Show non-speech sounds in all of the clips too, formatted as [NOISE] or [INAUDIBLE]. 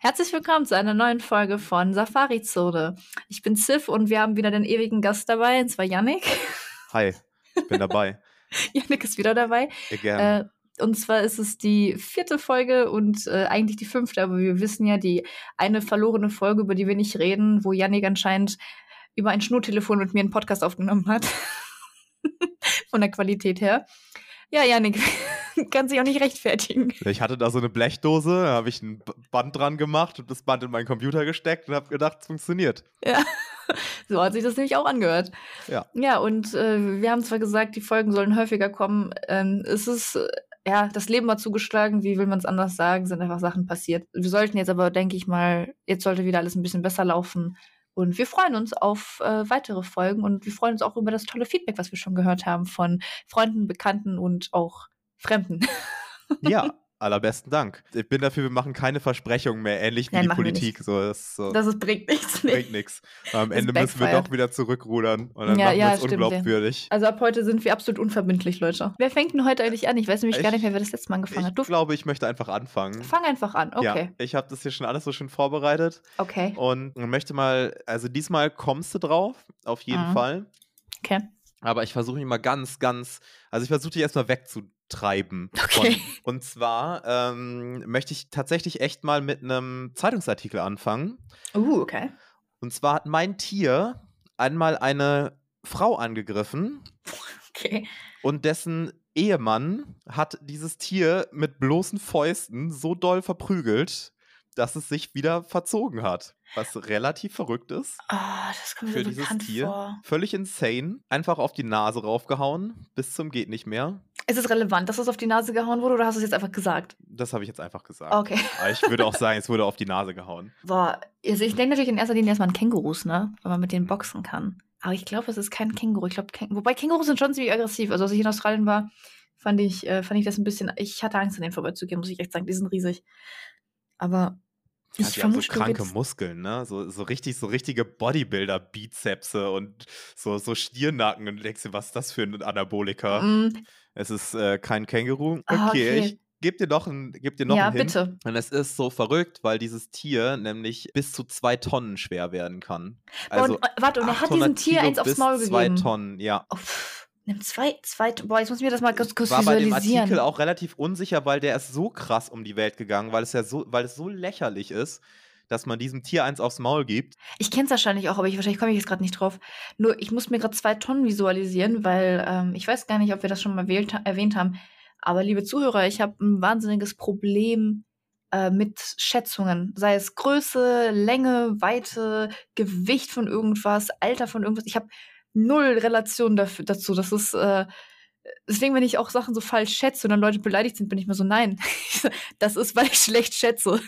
Herzlich willkommen zu einer neuen Folge von Safari Zone. Ich bin Ziff und wir haben wieder den ewigen Gast dabei, und zwar Yannick. [LAUGHS] Hi, ich bin dabei. [LAUGHS] Yannick ist wieder dabei. Gerne. Äh, und zwar ist es die vierte Folge und äh, eigentlich die fünfte, aber wir wissen ja, die eine verlorene Folge, über die wir nicht reden, wo Yannick anscheinend über ein Schnurtelefon mit mir einen Podcast aufgenommen hat. [LAUGHS] Von der Qualität her. Ja, Yannick, [LAUGHS] kann sich auch nicht rechtfertigen. Ich hatte da so eine Blechdose, da habe ich ein Band dran gemacht und das Band in meinen Computer gesteckt und habe gedacht, es funktioniert. Ja, [LAUGHS] so hat sich das nämlich auch angehört. Ja. Ja, und äh, wir haben zwar gesagt, die Folgen sollen häufiger kommen. Ähm, es ist, äh, ja, das Leben hat zugeschlagen, wie will man es anders sagen, sind einfach Sachen passiert. Wir sollten jetzt aber, denke ich mal, jetzt sollte wieder alles ein bisschen besser laufen. Und wir freuen uns auf äh, weitere Folgen und wir freuen uns auch über das tolle Feedback, was wir schon gehört haben von Freunden, Bekannten und auch Fremden. Ja, [LAUGHS] allerbesten Dank. Ich bin dafür, wir machen keine Versprechungen mehr, ähnlich wie Nein, die Politik. So, das, so, Das ist, bringt nichts. bringt nichts. Am Ende müssen wir doch wieder zurückrudern und dann Ja, machen ja, wir es unglaubwürdig. Also ab heute sind wir absolut unverbindlich, Leute. Wer fängt denn heute eigentlich an? Ich weiß nämlich gar Ich- nicht mehr, wer das letzte Mal angefangen Ich hat. Du glaube, ich möchte einfach anfangen. fang einfach an. Okay. Ja, ich habe das hier schon alles so schön vorbereitet Okay. und möchte mal, also diesmal kommst du drauf, auf jeden Mhm. Fall. Okay. Aber ich versuche mich mal ganz, ganz, also ich versuche dich erstmal wegzutreiben. [LAUGHS] Okay. Von, und zwar ähm, möchte ich tatsächlich echt mal mit einem Zeitungsartikel anfangen. Uh, okay. Und zwar hat mein Tier einmal eine Frau angegriffen [LAUGHS] Okay. und dessen Ehemann hat dieses Tier mit bloßen Fäusten so doll verprügelt, dass es sich wieder verzogen hat. Was relativ verrückt ist. Ah, das kommt Für so dieses Tier. vor. Völlig insane. Einfach auf die Nase raufgehauen. Bis zum geht nicht mehr. Ist es relevant, dass das auf die Nase gehauen wurde oder hast du es jetzt einfach gesagt? Das habe ich jetzt einfach gesagt. Okay. Aber ich würde auch sagen, es wurde auf die Nase gehauen. Boah, also ich denke natürlich in erster Linie erstmal an Kängurus, ne? Weil man mit denen boxen kann. Aber ich glaube, es ist kein Känguru. Ich glaube, Käng wobei Kängurus sind schon ziemlich aggressiv. Also als ich in Australien war, fand ich, äh, fand ich das ein bisschen. Ich hatte Angst, an denen vorbeizugehen, muss ich echt sagen. Die sind riesig. Aber Ja, ich die haben so kranke Muskeln, ne? So, so richtig, so richtige Bodybuilder-Bizepse und so, so Stirnacken. Und du denkst dir, was ist das für ein Anabolika? Mm, Es ist äh, kein Känguru. Okay, Ah, okay. ich geb dir noch ein, geb dir noch ja, Hint. bitte. Und es ist so verrückt, weil dieses Tier nämlich bis zu zwei Tonnen schwer werden kann. Also und, äh, warte, und er hat 800 diesem Tier Kilo eins aufs bis Maul zwei gegeben. Tonnen, ja. Oh, nimm zwei, zwei, boah, jetzt muss ich mir das mal kurz, kurz war bei dem visualisieren. Artikel auch relativ unsicher, weil der ist so krass um die Welt gegangen, weil es ja so, weil es so lächerlich ist, dass man diesem Tier eins aufs Maul gibt. Ich kenne es wahrscheinlich auch, aber ich, wahrscheinlich komme ich jetzt gerade nicht drauf. Nur, ich muss mir gerade zwei Tonnen visualisieren, weil ähm, ich weiß gar nicht, ob wir das schon mal erwähnt, erwähnt haben. Aber liebe Zuhörer, ich habe ein wahnsinniges Problem äh, mit Schätzungen. Sei es Größe, Länge, Weite, Gewicht von irgendwas, Alter von irgendwas. Ich habe null Relation dafür, dazu. Das ist. Äh, Deswegen, wenn ich auch Sachen so falsch schätze und dann Leute beleidigt sind, bin ich mir so, nein, [LAUGHS] das ist, weil ich schlecht schätze.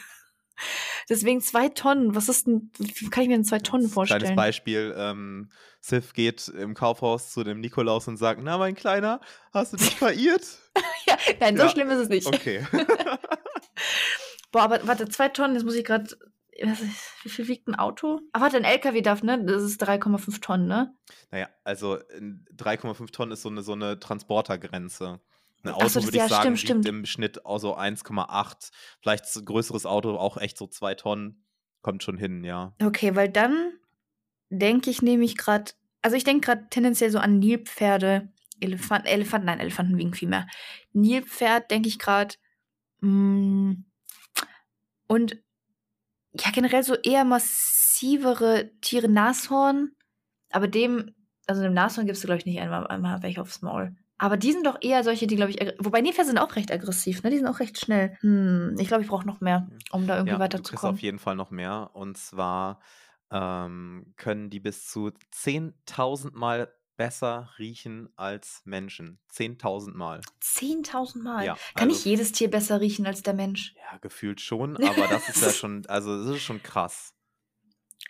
Deswegen zwei Tonnen. Was ist denn, wie kann ich mir denn zwei Tonnen Kleines vorstellen? Beispiel, ähm, Sif geht im Kaufhaus zu dem Nikolaus und sagt, na mein Kleiner, hast du dich verirrt? [LAUGHS] Ja, nein, so Ja, schlimm ist es nicht. Okay. [LAUGHS] Boah, aber warte, zwei Tonnen, jetzt muss ich gerade. Wie viel wiegt ein Auto? Ah, warte, ein LKW darf, ne? Das ist 3,5 Tonnen, ne? naja, also in 3,5 Tonnen ist so eine, so eine Transportergrenze. Ein Auto, so, würde ich ja, sagen, stimmt, stimmt. im Schnitt auch so 1,8. Vielleicht ein größeres Auto auch echt so zwei Tonnen. Kommt schon hin, ja. Okay, weil dann denke ich nämlich gerade. Also ich denke gerade tendenziell so an Nilpferde, Elefanten, Elefanten, nein, Elefanten wiegen viel mehr. Nilpferd denke ich gerade. Und ja, generell so eher massivere Tiere, Nashorn. Aber dem, also dem Nashorn gibst du, glaube ich, nicht einmal, einmal welche aufs Maul. Aber die sind doch eher solche, die, glaube ich, wobei Nilpferde sind auch recht aggressiv, ne? Die sind auch recht schnell. Hm, ich glaube, ich brauche noch mehr, um da irgendwie ja, du weiterzukommen. auf jeden Fall noch mehr. Und zwar ähm, können die bis zu 10.000 Mal besser riechen als Menschen. 10.000 Mal. 10.000 Mal. Ja, Kann also- nicht jedes Tier besser riechen als der Mensch? Ja, gefühlt schon, [LAUGHS] aber das ist ja schon, also das ist schon krass.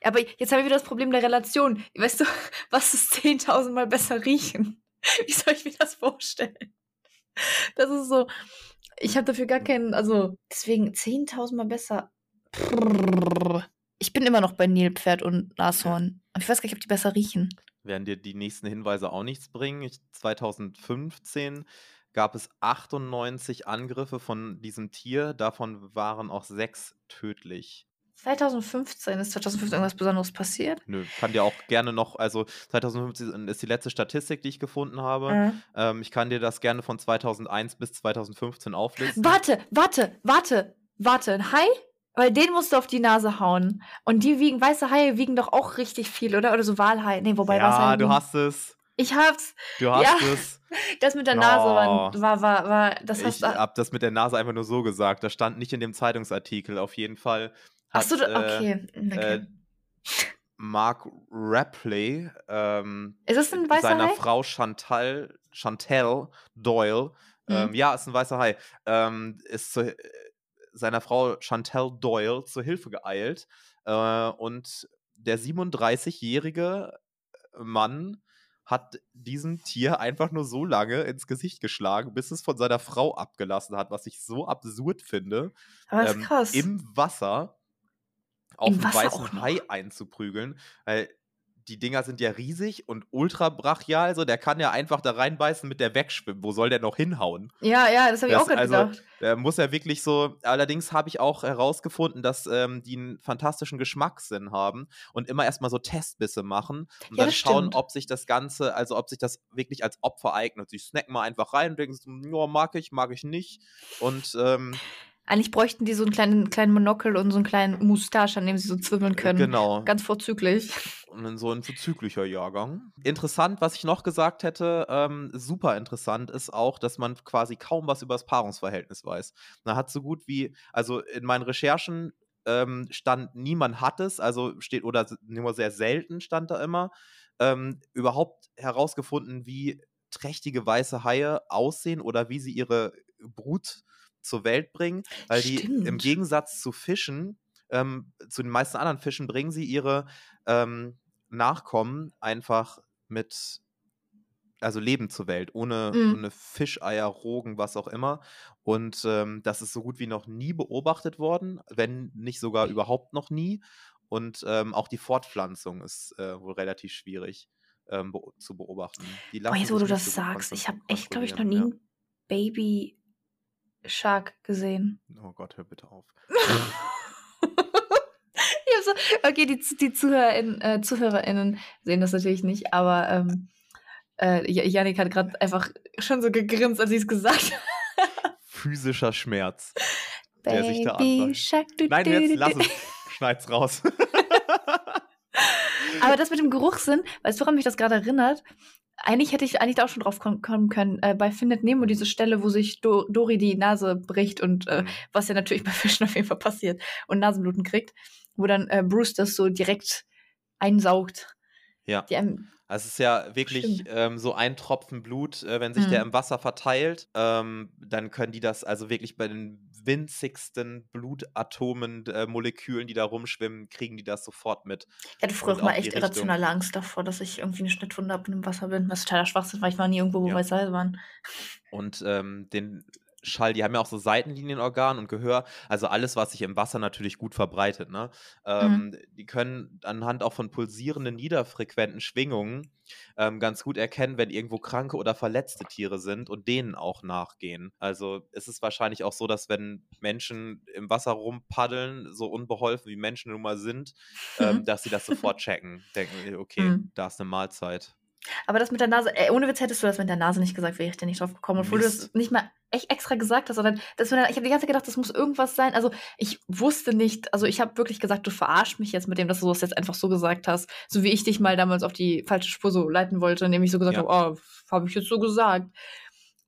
Aber jetzt haben wir wieder das Problem der Relation. Weißt du, [LAUGHS] was ist 10.000 Mal besser riechen? [LAUGHS] Wie soll ich mir das vorstellen? Das ist so, ich habe dafür gar keinen, also deswegen 10.000 Mal besser. Ich bin immer noch bei Nilpferd und Nashorn. Aber ich weiß gar nicht, ob die besser riechen. Werden dir die nächsten Hinweise auch nichts bringen? Ich, 2015 gab es 98 Angriffe von diesem Tier, davon waren auch sechs tödlich. 2015 ist 2015 irgendwas Besonderes passiert? Nö, kann dir auch gerne noch, also 2015 ist die letzte Statistik, die ich gefunden habe. Mhm. Ähm, ich kann dir das gerne von 2001 bis 2015 auflisten. Warte, warte, warte, warte, ein Hai? Weil den musst du auf die Nase hauen. Und die wiegen, weiße Haie wiegen doch auch richtig viel, oder? Oder so Walhaie. Nee, wobei ja, Haie du wiegen- hast es. Ich hab's. Du hast Ja. es. [LAUGHS] Das mit der Nase war, Oh. war, war, war das Ich hast du. habe das mit der Nase einfach nur so gesagt. Das stand nicht in dem Zeitungsartikel. Auf jeden Fall hat Achso, äh, okay. okay. äh, Mark Rapley ähm, ist es ein weißer seiner Hai? Frau Chantal, Chantal Doyle, ähm, Mhm. ja, ist ein weißer Hai, ähm, ist zu, äh, seiner Frau Chantal Doyle zur Hilfe geeilt. Äh, und der 37-jährige Mann hat diesem Tier einfach nur so lange ins Gesicht geschlagen, bis es von seiner Frau abgelassen hat, was ich so absurd finde, Aber das ist ähm, krass. im Wasser auf Im einen Wasser auch weißen? Hai einzuprügeln, weil die Dinger sind ja riesig und ultra brachial, so der kann ja einfach da reinbeißen mit der wegschwimmen. Wo soll der noch hinhauen? ja, ja, das habe ich Das- auch gerade also, gedacht. Der muss ja wirklich so. Allerdings habe ich auch herausgefunden, dass ähm, die einen fantastischen Geschmackssinn haben und immer erstmal so Testbisse machen und Ja, dann schauen, stimmt. ob sich das Ganze, also ob sich das wirklich als Opfer eignet. Sie snacken mal einfach rein und denken so, ja, mag ich, mag ich nicht. Und ähm, Eigentlich bräuchten die so einen kleinen, kleinen Monokel und so einen kleinen Moustache, an dem sie so zwibbeln können. genau. Ganz vorzüglich. Und in so ein zyklischer Jahrgang. Interessant, was ich noch gesagt hätte, ähm, super interessant ist auch, dass man quasi kaum was über das Paarungsverhältnis weiß. Man hat so gut wie, also in meinen Recherchen ähm, stand, niemand hat es, also steht, oder nur sehr selten stand da immer, ähm, überhaupt herausgefunden, wie trächtige weiße Haie aussehen oder wie sie ihre Brut zur Welt bringen, weil die im Stimmt. Gegensatz zu Fischen, ähm, zu den meisten anderen Fischen, bringen sie ihre ähm, Nachkommen einfach mit, also Leben zur Welt, ohne, Mhm. ohne Fischeier, Rogen, was auch immer. Und ähm, das ist so gut wie noch nie beobachtet worden, wenn nicht sogar überhaupt noch nie. Und ähm, auch die Fortpflanzung ist äh, wohl relativ schwierig ähm, beo- zu beobachten. Die Boah, jetzt, wo du das sagst, ich habe echt, glaube ich, noch nie kontrollieren, einen Baby Shark gesehen. Oh Gott, hör bitte auf. [LAUGHS] So, okay, die, die ZuhörerInnen, äh, ZuhörerInnen sehen das natürlich nicht, aber ähm, äh, J- Yannick hat gerade einfach schon so gegrinst, als sie es gesagt hat. [LAUGHS] Physischer Schmerz. Der sich da Baby. Du, Nein, jetzt lass es. Schneid's raus. [LAUGHS] Aber das mit dem Geruchssinn, weißt du, woran mich das gerade erinnert? Eigentlich hätte ich eigentlich da auch schon drauf kom- kommen können. Äh, bei Findet Nemo diese Stelle, wo sich Do Dory die Nase bricht und äh, Mhm. was ja natürlich [LAUGHS] bei Fischen auf jeden Fall passiert und Nasenbluten kriegt, wo dann äh, Bruce das so direkt einsaugt. Ja. Die Also es ist ja wirklich ähm, so ein Tropfen Blut, äh, wenn sich der Mhm. im Wasser verteilt, ähm, dann können die das also wirklich bei den winzigsten Blutatomen, äh, Molekülen, die da rumschwimmen, kriegen die das sofort mit. ich hatte früher auch mal echt Richtung. irrationale Angst davor, dass ich irgendwie eine Schnittwunde ab im Wasser bin. Was totaler Schwachsinn, weil ich war nie irgendwo, wo Ja. weiße Haie waren. Und ähm, den Schall, die haben ja auch so Seitenlinienorgan und Gehör, also alles, was sich im Wasser natürlich gut verbreitet. Ne? Ähm, Die können anhand auch von pulsierenden, niederfrequenten Schwingungen ähm, ganz gut erkennen, wenn irgendwo kranke oder verletzte Tiere sind und denen auch nachgehen. Also es ist wahrscheinlich auch so, dass wenn Menschen im Wasser rumpaddeln, so unbeholfen wie Menschen nun mal sind, ähm, dass sie das sofort [LAUGHS] checken. Denken, okay, Mhm. da ist eine Mahlzeit. Aber das mit der Nase, ey, ohne Witz hättest du das mit der Nase nicht gesagt, wäre ich dir nicht drauf gekommen. Obwohl du das nicht mal echt extra gesagt hast, sondern das mit der, ich habe die ganze Zeit gedacht, das muss irgendwas sein. Also ich wusste nicht, also ich habe wirklich gesagt, du verarsch mich jetzt mit dem, dass du das jetzt einfach so gesagt hast. So wie ich dich mal damals auf die falsche Spur so leiten wollte, indem ich so gesagt Ja. habe, oh, habe ich jetzt so gesagt.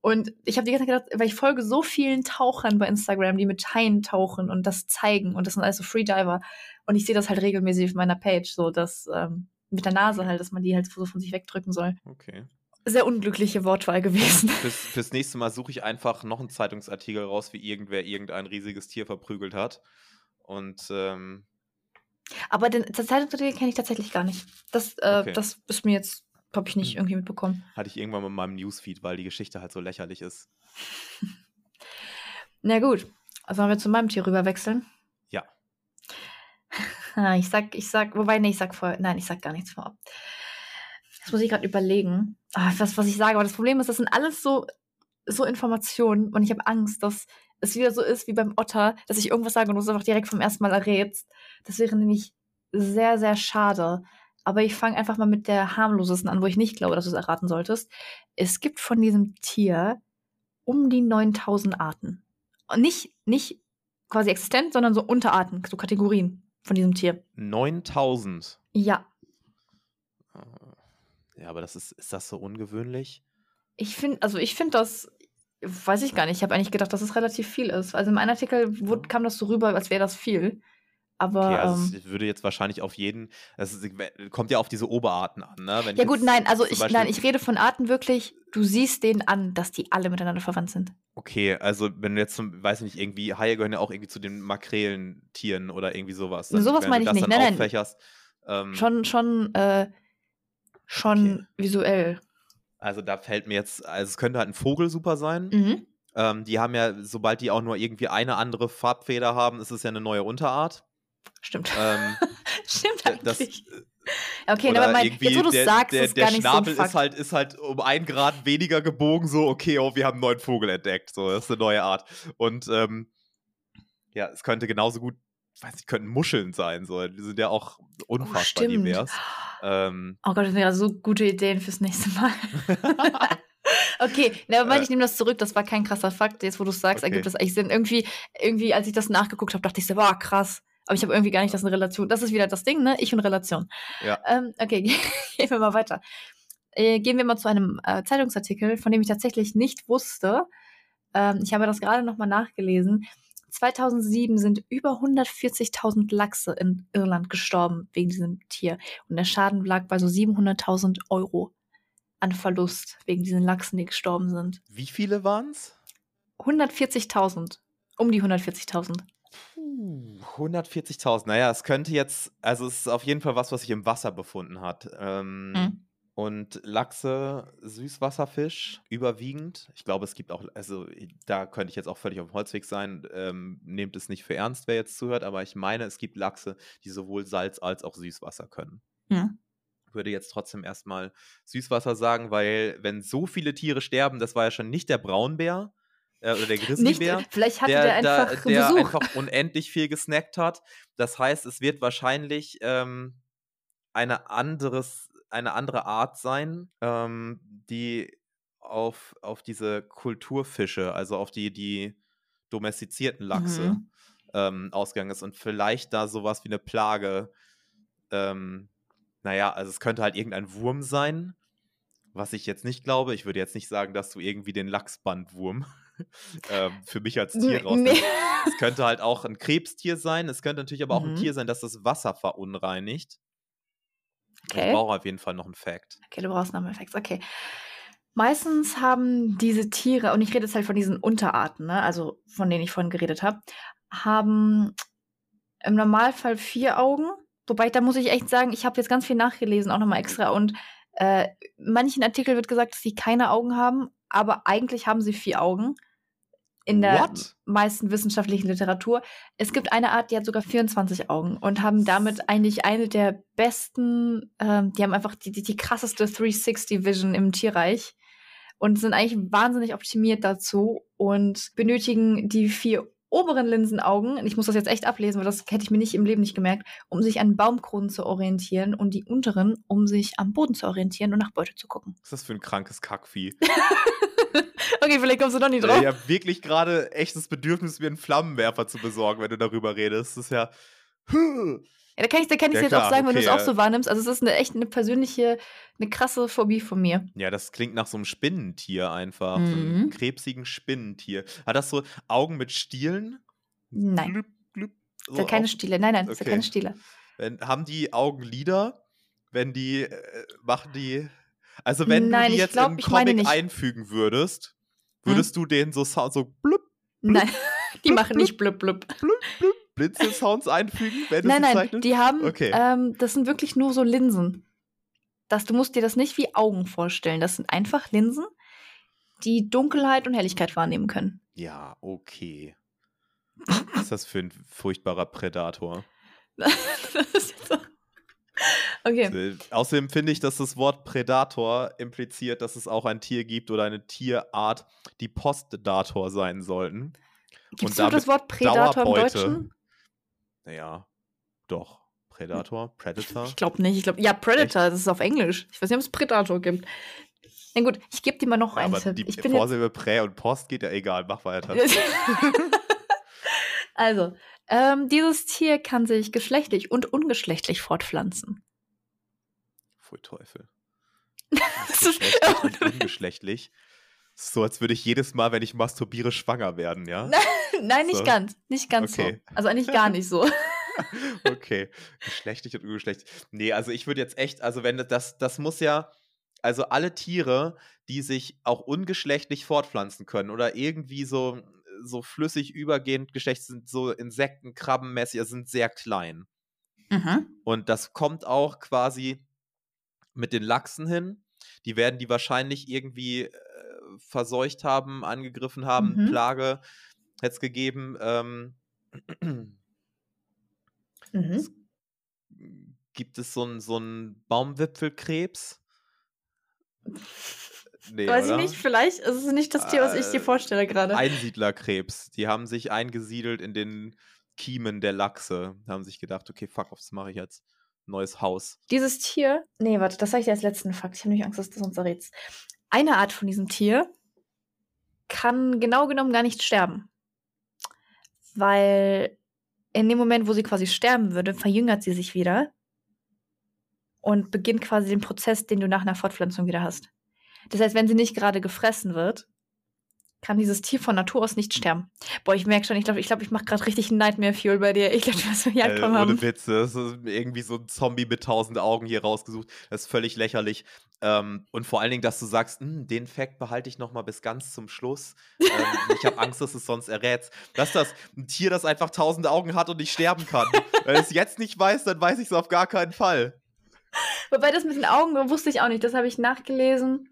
Und ich habe die ganze Zeit gedacht, weil ich folge so vielen Tauchern bei Instagram, die mit Haien tauchen und das zeigen und das sind alles so Freediver. Und ich sehe das halt regelmäßig auf meiner Page, so dass ähm, mit der Nase halt, dass man die halt so von sich wegdrücken soll Okay. sehr unglückliche Wortwahl gewesen. [LAUGHS] Fürs, fürs nächste Mal suche ich einfach noch einen Zeitungsartikel raus, wie irgendwer irgendein riesiges Tier verprügelt hat. Und ähm, Aber den Zeitungsartikel kenne ich tatsächlich gar nicht. Das, äh, Okay. das ist mir jetzt, habe ich nicht Hm. irgendwie mitbekommen. hatte ich irgendwann mal in meinem Newsfeed, weil die Geschichte halt so lächerlich ist. [LAUGHS] Na gut, sollen wir zu meinem Tier rüber wechseln? Ja. Ah, Ich sag, ich sag, wobei, nee, ich sag vorher, nein, ich sag gar nichts vorab. Das muss ich gerade überlegen, ah, was, was ich sage. Aber das Problem ist, das sind alles so so Informationen und ich habe Angst, dass es wieder so ist wie beim Otter, dass ich irgendwas sage und du es einfach direkt vom ersten Mal errätst. Das wäre nämlich sehr, sehr schade. Aber ich fange einfach mal mit der harmlosesten an, wo ich nicht glaube, dass du es erraten solltest. Es gibt von diesem Tier um die 9000 Arten. Und nicht, nicht quasi existent, sondern so Unterarten, so Kategorien von diesem Tier. 9000? Ja. Ja, aber das ist, ist das so ungewöhnlich? Ich finde, also ich finde das, weiß ich gar nicht. Ich habe eigentlich gedacht, dass es relativ viel ist. Also in meinem Artikel wurde, kam das so rüber, als wäre das viel. Aber okay, also ähm, es würde jetzt wahrscheinlich auf jeden, es ist, kommt ja auf diese Oberarten an, ne? Wenn ja ich gut, nein, also ich, Beispiel- nein, ich rede von Arten wirklich. Du siehst denen an, dass die alle miteinander verwandt sind. Okay, also wenn du jetzt zum, weiß nicht, irgendwie, Haie gehören ja auch irgendwie zu den Makrelentieren oder irgendwie sowas. Sowas wenn du meine ich nicht. dann Nein, nein. ähm, Schon, schon, äh, schon Okay. visuell. Also da fällt mir jetzt, also es könnte halt ein Vogel super sein. Mhm. Ähm, die haben ja, sobald die auch nur irgendwie eine andere Farbfeder haben, ist es ja eine neue Unterart. Stimmt. Ähm, [LAUGHS] Stimmt das, eigentlich. okay, aber mein, jetzt wo du es der, sagst, der, ist der gar nicht Schnabel so ein ist halt, ist halt um ein Grad weniger gebogen, so, okay, oh, wir haben einen neuen Vogel entdeckt. So, das ist eine neue Art. Und ähm, ja, es könnte genauso gut, ich weiß nicht, könnten Muscheln sein. So. Die sind ja auch unfassbar Oh, divers. Ähm, Oh Gott, das sind ja so gute Ideen fürs nächste Mal. [LAUGHS] okay, aber Äh. ich nehme das zurück, das war kein krasser Fakt. Jetzt, wo du es sagst, Okay. ergibt das eigentlich Sinn. Irgendwie, irgendwie, als ich das nachgeguckt habe, dachte ich so, boah, krass. Aber ich habe irgendwie gar nicht das in Relation. Das ist wieder das Ding, ne? Ich und Relation. Ja. Ähm, okay, [LAUGHS] gehen wir mal weiter. Äh, gehen wir mal zu einem äh, Zeitungsartikel, von dem ich tatsächlich nicht wusste. Ähm, ich habe das gerade nochmal nachgelesen. 2007 sind über 140.000 Lachse in Irland gestorben wegen diesem Tier. Und der Schaden lag bei so 700.000 Euro an Verlust wegen diesen Lachsen, die gestorben sind. wie viele waren es? 140.000. Um die 140.000. 140.000. Naja, es könnte jetzt, also es ist auf jeden Fall was, was sich im Wasser befunden hat. Ähm, Mhm. Und Lachse, Süßwasserfisch überwiegend. Ich glaube, es gibt auch, also da könnte ich jetzt auch völlig auf dem Holzweg sein. Ähm, nehmt es nicht für ernst, wer jetzt zuhört, aber ich meine, es gibt Lachse, die sowohl Salz als auch Süßwasser können. Ja. Würde jetzt trotzdem erstmal Süßwasser sagen, weil wenn so viele Tiere sterben, das war ja schon nicht der Braunbär äh, oder der Nicht, Grizzlybär vielleicht hatte der, der, einfach der Besuch. einfach unendlich viel gesnackt hat. Das heißt, es wird wahrscheinlich ähm, eine, anderes, eine andere Art sein, ähm, die auf, auf diese Kulturfische, also auf die, die domestizierten Lachse Mhm. ähm, ausgegangen ist und vielleicht da sowas wie eine Plage. Ähm, naja, also es könnte halt irgendein Wurm sein, was ich jetzt nicht glaube. Ich würde jetzt nicht sagen, dass du irgendwie den Lachsbandwurm [LAUGHS] ähm, für mich als Tier Nee. rausnimmst. Es [LAUGHS] könnte halt auch ein Krebstier sein. Es könnte natürlich aber auch ein Mhm. Tier sein, das das Wasser verunreinigt. Ich Okay. brauche auf jeden Fall noch einen Fact. Okay, du brauchst noch mehr Facts. Okay. Meistens haben diese Tiere, und ich rede jetzt halt von diesen Unterarten, ne, also von denen ich vorhin geredet habe, haben im Normalfall vier Augen. Wobei, da muss ich echt sagen, ich habe jetzt ganz viel nachgelesen, auch nochmal extra. Und äh, manchen Artikeln wird gesagt, dass sie keine Augen haben, aber eigentlich haben sie vier Augen. In der What? meisten wissenschaftlichen Literatur. Es gibt eine Art, die hat sogar 24 Augen und haben damit eigentlich eine der besten, ähm, die haben einfach die, die, die krasseste 360 Vision im Tierreich und sind eigentlich wahnsinnig optimiert dazu und benötigen die vier oberen Linsenaugen, und ich muss das jetzt echt ablesen, weil das hätte ich mir nicht im Leben nicht gemerkt, um sich an Baumkronen zu orientieren und die unteren, um sich am Boden zu orientieren und nach Beute zu gucken. Was ist das für ein krankes Kackvieh? [LAUGHS] Okay, vielleicht kommst du doch nicht Ey, drauf. Ich habe wirklich gerade echtes Bedürfnis, mir einen Flammenwerfer zu besorgen, wenn du darüber redest. Das ist ja. Ja, da kann ich, ich Ja, jetzt auch sagen, wenn du okay, es auch so wahrnimmst. Also es ist eine echt eine persönliche, eine krasse Phobie von mir. Ja, das klingt nach so einem Spinnentier einfach. So Mhm. einem krebsigen Spinnentier. Hat das so Augen mit Stielen? Nein. Glüpp, glüpp, Das so hat keine Stiele. Nein, nein, das hat Okay. keine Stiele. Wenn, haben die Augenlider? Wenn die, äh, machen die. Also, wenn Nein, du die jetzt glaub, im Comic einfügen würdest, Hm? würdest du den so, Sound, so blub, Nein, [LAUGHS] die blub, machen nicht blub blub. blub, blub, Blinzelsounds einfügen, wenn Nein, nein, zeichnest? die haben, Okay. ähm, das sind wirklich nur so Linsen. Das, du musst dir das nicht wie Augen vorstellen. Das sind einfach Linsen, die Dunkelheit und Helligkeit wahrnehmen können. Ja, okay. Was ist das für ein furchtbarer Prädator? [LAUGHS] das ist so. Okay. So, Außerdem finde ich, dass das Wort Predator impliziert, dass es auch ein Tier gibt oder eine Tierart, die Postdator sein sollten. Gibt es das Wort Predator im Deutschen? Naja, doch. Predator? Predator? Ich glaube nicht. Ich glaube, ja, Predator, Echt? das ist auf Englisch. Ich weiß nicht, ob es Predator gibt. Na gut, ich gebe dir mal noch ja, einen aber Tipp. Die Vorsilbe Prä und Post geht ja egal. Mach weiter. [LAUGHS] also, ähm, dieses Tier kann sich geschlechtlich und ungeschlechtlich fortpflanzen. Pfui Teufel. geschlechtlich und ungeschlechtlich. So, als würde ich jedes Mal, wenn ich masturbiere, schwanger werden, ja? Nein, [LAUGHS] nicht so. ganz. Nicht ganz okay. so. Also eigentlich gar nicht so. [LAUGHS] [LAUGHS] okay. Geschlechtlich und ungeschlechtlich. Nee, also ich würde jetzt echt, also wenn das, das muss ja, also alle Tiere, die sich auch ungeschlechtlich fortpflanzen können oder irgendwie so, so flüssig übergehend geschlecht sind, so Insekten, Krabbenmäßig, also sind sehr klein. Mhm. Und das kommt auch quasi mit den Lachsen hin. Die werden die wahrscheinlich irgendwie äh, verseucht haben, angegriffen haben, mhm. Plage hätte es gegeben. Ähm, mhm. Gibt es so einen so Baumwipfelkrebs? Nee, Weiß oder? ich nicht, vielleicht ist es nicht das Tier, was ich dir äh, vorstelle gerade. Einsiedlerkrebs. Die haben sich eingesiedelt in den Kiemen der Lachse. Haben sich gedacht, okay, fuck, was mache ich jetzt? Neues Haus. Dieses Tier, nee, warte, das sage ich dir als letzten Fakt. Ich habe nämlich Angst, dass du das uns errätst. Eine Art von diesem Tier kann genau genommen gar nicht sterben. Weil in dem Moment, wo sie quasi sterben würde, verjüngert sie sich wieder und beginnt quasi den Prozess, den du nach einer Fortpflanzung wieder hast. Das heißt, wenn sie nicht gerade gefressen wird, kann dieses Tier von Natur aus nicht sterben. Boah, ich merke schon, ich glaube, ich, glaub, ich mache gerade richtig Nightmare Fuel bei dir. Ich glaube, du hast Jagd äh, Ohne Witze, das ist irgendwie so ein Zombie mit tausend Augen hier rausgesucht. Das ist völlig lächerlich. Ähm, und vor allen Dingen, dass du sagst, hm, den Fact behalte ich noch mal bis ganz zum Schluss. ähm, [LAUGHS] ich habe Angst, dass es sonst errät. Dass das ein Tier, das einfach tausend Augen hat und nicht sterben kann. [LAUGHS] Wenn ich es jetzt nicht weiß, dann weiß ich es auf gar keinen Fall. Wobei das mit den Augen wusste ich auch nicht. Das habe ich nachgelesen.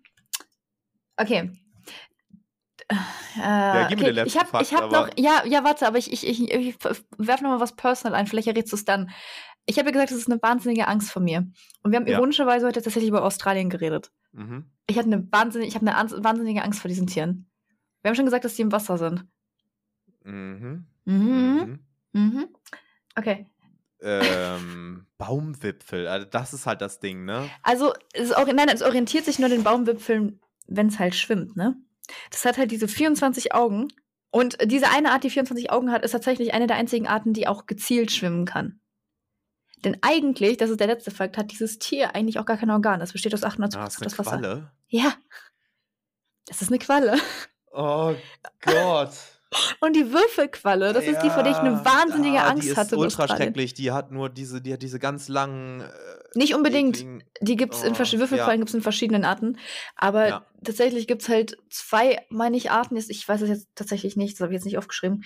Okay. Äh, ja, gib mir okay. den letzten ich habe Fakt, hab noch, ja, ja, warte, aber ich, ich, ich, ich werfe noch mal was personal ein, vielleicht errätst du es dann. Ich habe ja gesagt, das ist eine wahnsinnige Angst von mir. Und wir haben ja. ironischerweise heute tatsächlich über Australien geredet. Mhm. Ich hatte eine wahnsinnige, ich habe eine wahnsinnige Angst vor diesen Tieren. Wir haben schon gesagt, dass die im Wasser sind. Mhm. Mhm. Mhm. mhm. Okay. Ähm, Baumwipfel, also das ist halt das Ding, ne? Also, es, nein, es orientiert sich nur den Baumwipfeln, wenn es halt schwimmt, ne? Das hat halt diese 24 Augen. Und diese eine Art, die 24 Augen hat, ist tatsächlich eine der einzigen Arten, die auch gezielt schwimmen kann. Denn eigentlich, das ist der letzte Fakt, hat dieses Tier eigentlich auch gar kein Organ. Es besteht aus 800 ah, das Wasser. Qualle? Ja. Das ist eine Qualle. Oh [LAUGHS] Gott. Und die Würfelqualle, das ja, ist die, vor der ich eine wahnsinnige ah, Angst die ist hatte. Ultra schrecklich. Die hat nur diese, die hat diese ganz langen. Nicht unbedingt. Ekligen, die gibt's oh, in verschiedenen Würfelquallen ja. gibt's in verschiedenen Arten. Aber ja. tatsächlich gibt es halt zwei, meine ich, Arten. Ich weiß es jetzt tatsächlich nicht, das habe ich jetzt nicht aufgeschrieben.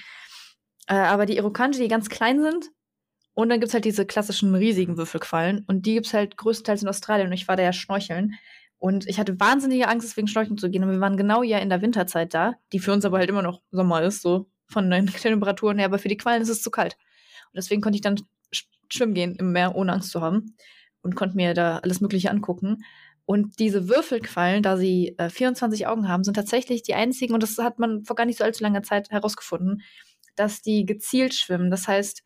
Äh, aber die Irokanji, die ganz klein sind. Und dann gibt es halt diese klassischen riesigen Würfelquallen. Und die gibt es halt größtenteils in Australien. Und ich war da ja schnorcheln. Und ich hatte wahnsinnige Angst, deswegen schnorcheln zu gehen. Und wir waren genau ja in der Winterzeit da, die für uns aber halt immer noch Sommer ist, so von den [LAUGHS] Temperaturen her. Aber für die Quallen ist es zu kalt. Und deswegen konnte ich dann schwimmen gehen im Meer, ohne Angst zu haben. Und konnte mir da alles Mögliche angucken. Und diese Würfelquallen, da sie äh, 24 Augen haben, sind tatsächlich die einzigen, und das hat man vor gar nicht so allzu langer Zeit herausgefunden, dass die gezielt schwimmen. Das heißt,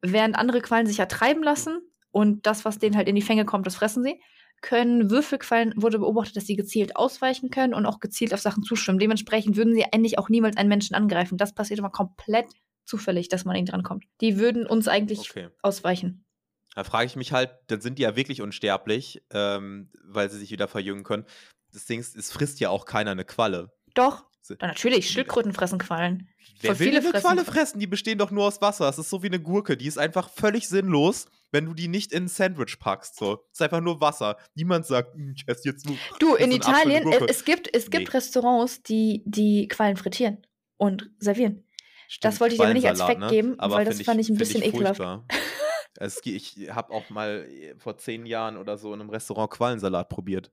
während andere Quallen sich ja treiben lassen und das, was denen halt in die Fänge kommt, das fressen sie, können Würfelquallen, wurde beobachtet, dass sie gezielt ausweichen können und auch gezielt auf Sachen zuschwimmen. Dementsprechend würden sie eigentlich auch niemals einen Menschen angreifen. Das passiert immer komplett zufällig, dass man ihnen drankommt. Die würden uns eigentlich okay. ausweichen. Da frage ich mich halt, dann sind die ja wirklich unsterblich, ähm, weil sie sich wieder verjüngen können. Das Ding ist, es frisst ja auch keiner eine Qualle. Doch. Ja, natürlich, Schildkröten fressen Quallen. Wer Voll will viele eine Qualle fressen? Die bestehen doch nur aus Wasser. Es ist so wie eine Gurke. Die ist einfach völlig sinnlos wenn du die nicht in ein Sandwich packst. So. Es ist einfach nur Wasser. Niemand sagt, hm, ich esse jetzt nur. Du, in [LAUGHS] Italien, es, gibt, es gibt nee. Restaurants, die die Quallen frittieren und servieren. Stimmt, das wollte ich dir nicht als Fact ne? geben, aber weil das ich, fand ich ein bisschen ich ekelhaft. [LAUGHS] es, ich habe auch mal äh, vor zehn Jahren oder so in einem Restaurant Quallensalat probiert.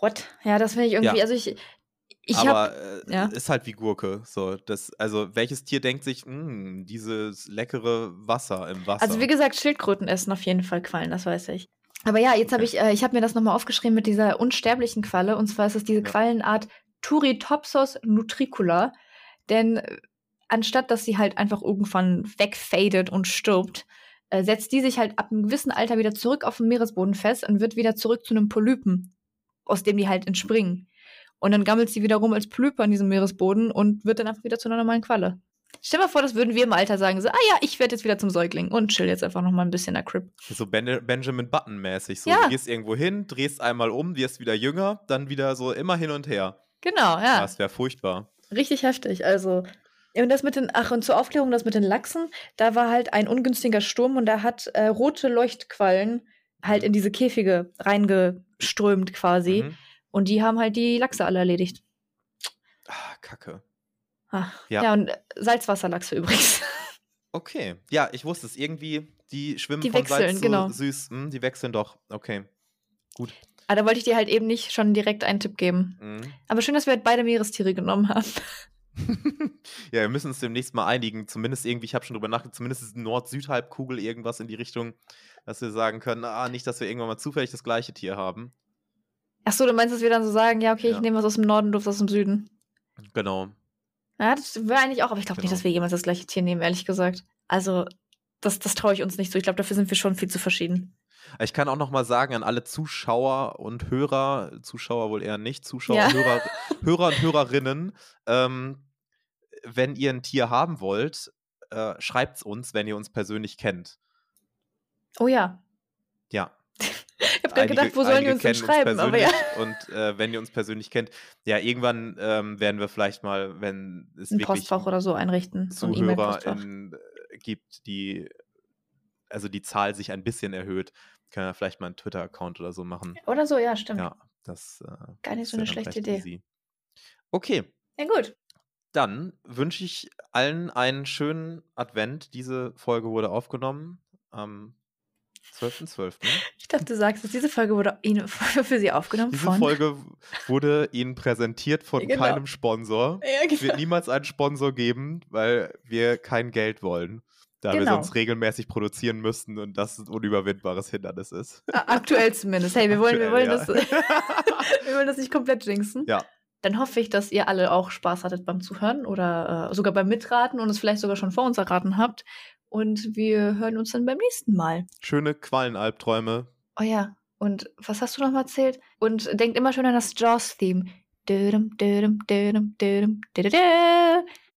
What? Ja, das finde ich irgendwie, ja. also ich, ich aber hab, äh, ja. ist halt wie Gurke. So, das, also welches Tier denkt sich, hm, dieses leckere Wasser im Wasser? Also wie gesagt, Schildkröten essen auf jeden Fall Quallen, das weiß ich. Aber ja, jetzt habe ich, äh, ich habe mir das nochmal aufgeschrieben mit dieser unsterblichen Qualle. Und zwar ist es diese Ja. Quallenart Turritopsos nutricula. Denn äh, anstatt dass sie halt einfach irgendwann wegfadet und stirbt, äh, setzt die sich halt ab einem gewissen Alter wieder zurück auf dem Meeresboden fest und wird wieder zurück zu einem Polypen, aus dem die halt entspringen. Und dann gammelt sie wieder rum als Polype an diesem Meeresboden und wird dann einfach wieder zu einer normalen Qualle. Stell dir mal vor, das würden wir im Alter sagen, so, ah ja, ich werde jetzt wieder zum Säugling und chill jetzt einfach noch mal ein bisschen in der Crib. So ben Benjamin Button-mäßig. So, Ja. Du gehst irgendwo hin, drehst einmal um, wirst wieder jünger, dann wieder so immer hin und her. Genau, ja. Das wäre furchtbar. Richtig heftig. Also, und das mit den, ach, und zur Aufklärung, das mit den Lachsen, da war halt ein ungünstiger Sturm und da hat äh, rote Leuchtquallen halt in diese Käfige reingeströmt quasi. Mhm. Und die haben halt die Lachse alle erledigt. Ah, Kacke. Ach, Ja. ja. und äh, Salzwasserlachse übrigens. [LAUGHS] Okay. Ja, ich wusste es. Irgendwie, die schwimmen Die von wechseln, Salz zu genau. süß. Hm, die wechseln doch. Okay. Aber Ah, da wollte ich dir halt eben nicht schon direkt einen Tipp geben. Mhm. Aber schön, dass wir halt beide Meerestiere genommen haben. [LAUGHS] ja, wir müssen uns demnächst mal einigen. Zumindest irgendwie, ich habe schon drüber nachgedacht, zumindest Nord-Süd-Halbkugel irgendwas in die Richtung, dass wir sagen können, ah, nicht, dass wir irgendwann mal zufällig das gleiche Tier haben. Ach so, du meinst, dass wir dann so sagen, ja, okay, Ja. ich nehme was aus dem Norden, du was aus dem Süden. Genau. Ja, das wäre eigentlich auch, aber ich glaube nicht, Genau. dass wir jemals das gleiche Tier nehmen, ehrlich gesagt. Also, das, das traue ich uns nicht so. Ich glaube, dafür sind wir schon viel zu verschieden. Ich kann auch noch mal sagen an alle Zuschauer und Hörer, Zuschauer wohl eher nicht, Zuschauer, Ja. Hörer, [LAUGHS] Hörer und Hörerinnen, ähm, wenn ihr ein Tier haben wollt, äh, schreibt es uns, wenn ihr uns persönlich kennt. Oh ja. Ja. [LAUGHS] Ich habe gerade gedacht, wo sollen einige uns denn schreiben? Aber ja, Und äh, wenn ihr uns persönlich kennt, ja, irgendwann ähm, werden wir vielleicht mal, wenn es ein wirklich Postfach oder so einrichten. So ein E-Mail-Postfach. ZuhörerInnen äh, gibt, die, also die Zahl sich ein bisschen erhöht, können wir vielleicht mal einen Twitter-Account oder so machen. Oder so, ja, stimmt. Ja, das äh, Gar nicht so ja eine schlechte Idee. easy. Okay, Ja, gut. dann wünsche ich allen einen schönen Advent. Diese Folge wurde aufgenommen am 12.12. [LAUGHS] Ich dachte, du sagst, dass diese Folge wurde Ihnen [LAUGHS] für Sie aufgenommen Diese von. Folge wurde Ihnen präsentiert [LAUGHS] von Genau. keinem Sponsor. Ja, Es wird genau. niemals einen Sponsor geben, weil wir kein Geld wollen. Da wir Genau. sonst regelmäßig produzieren müssten und das ein unüberwindbares Hindernis ist. Aktuell zumindest. Hey, wir wollen, wir wollen, Aktuell, das, [LAUGHS] wir wollen das nicht komplett jinxen. Ja. Dann hoffe ich, dass ihr alle auch Spaß hattet beim Zuhören oder äh, sogar beim Mitraten und es vielleicht sogar schon vor uns erraten habt. Und wir hören uns dann beim nächsten Mal. Schöne Quallenalbträume. Oh ja. Und was hast du noch mal erzählt? Und denkt immer schön an das Jaws-Theme.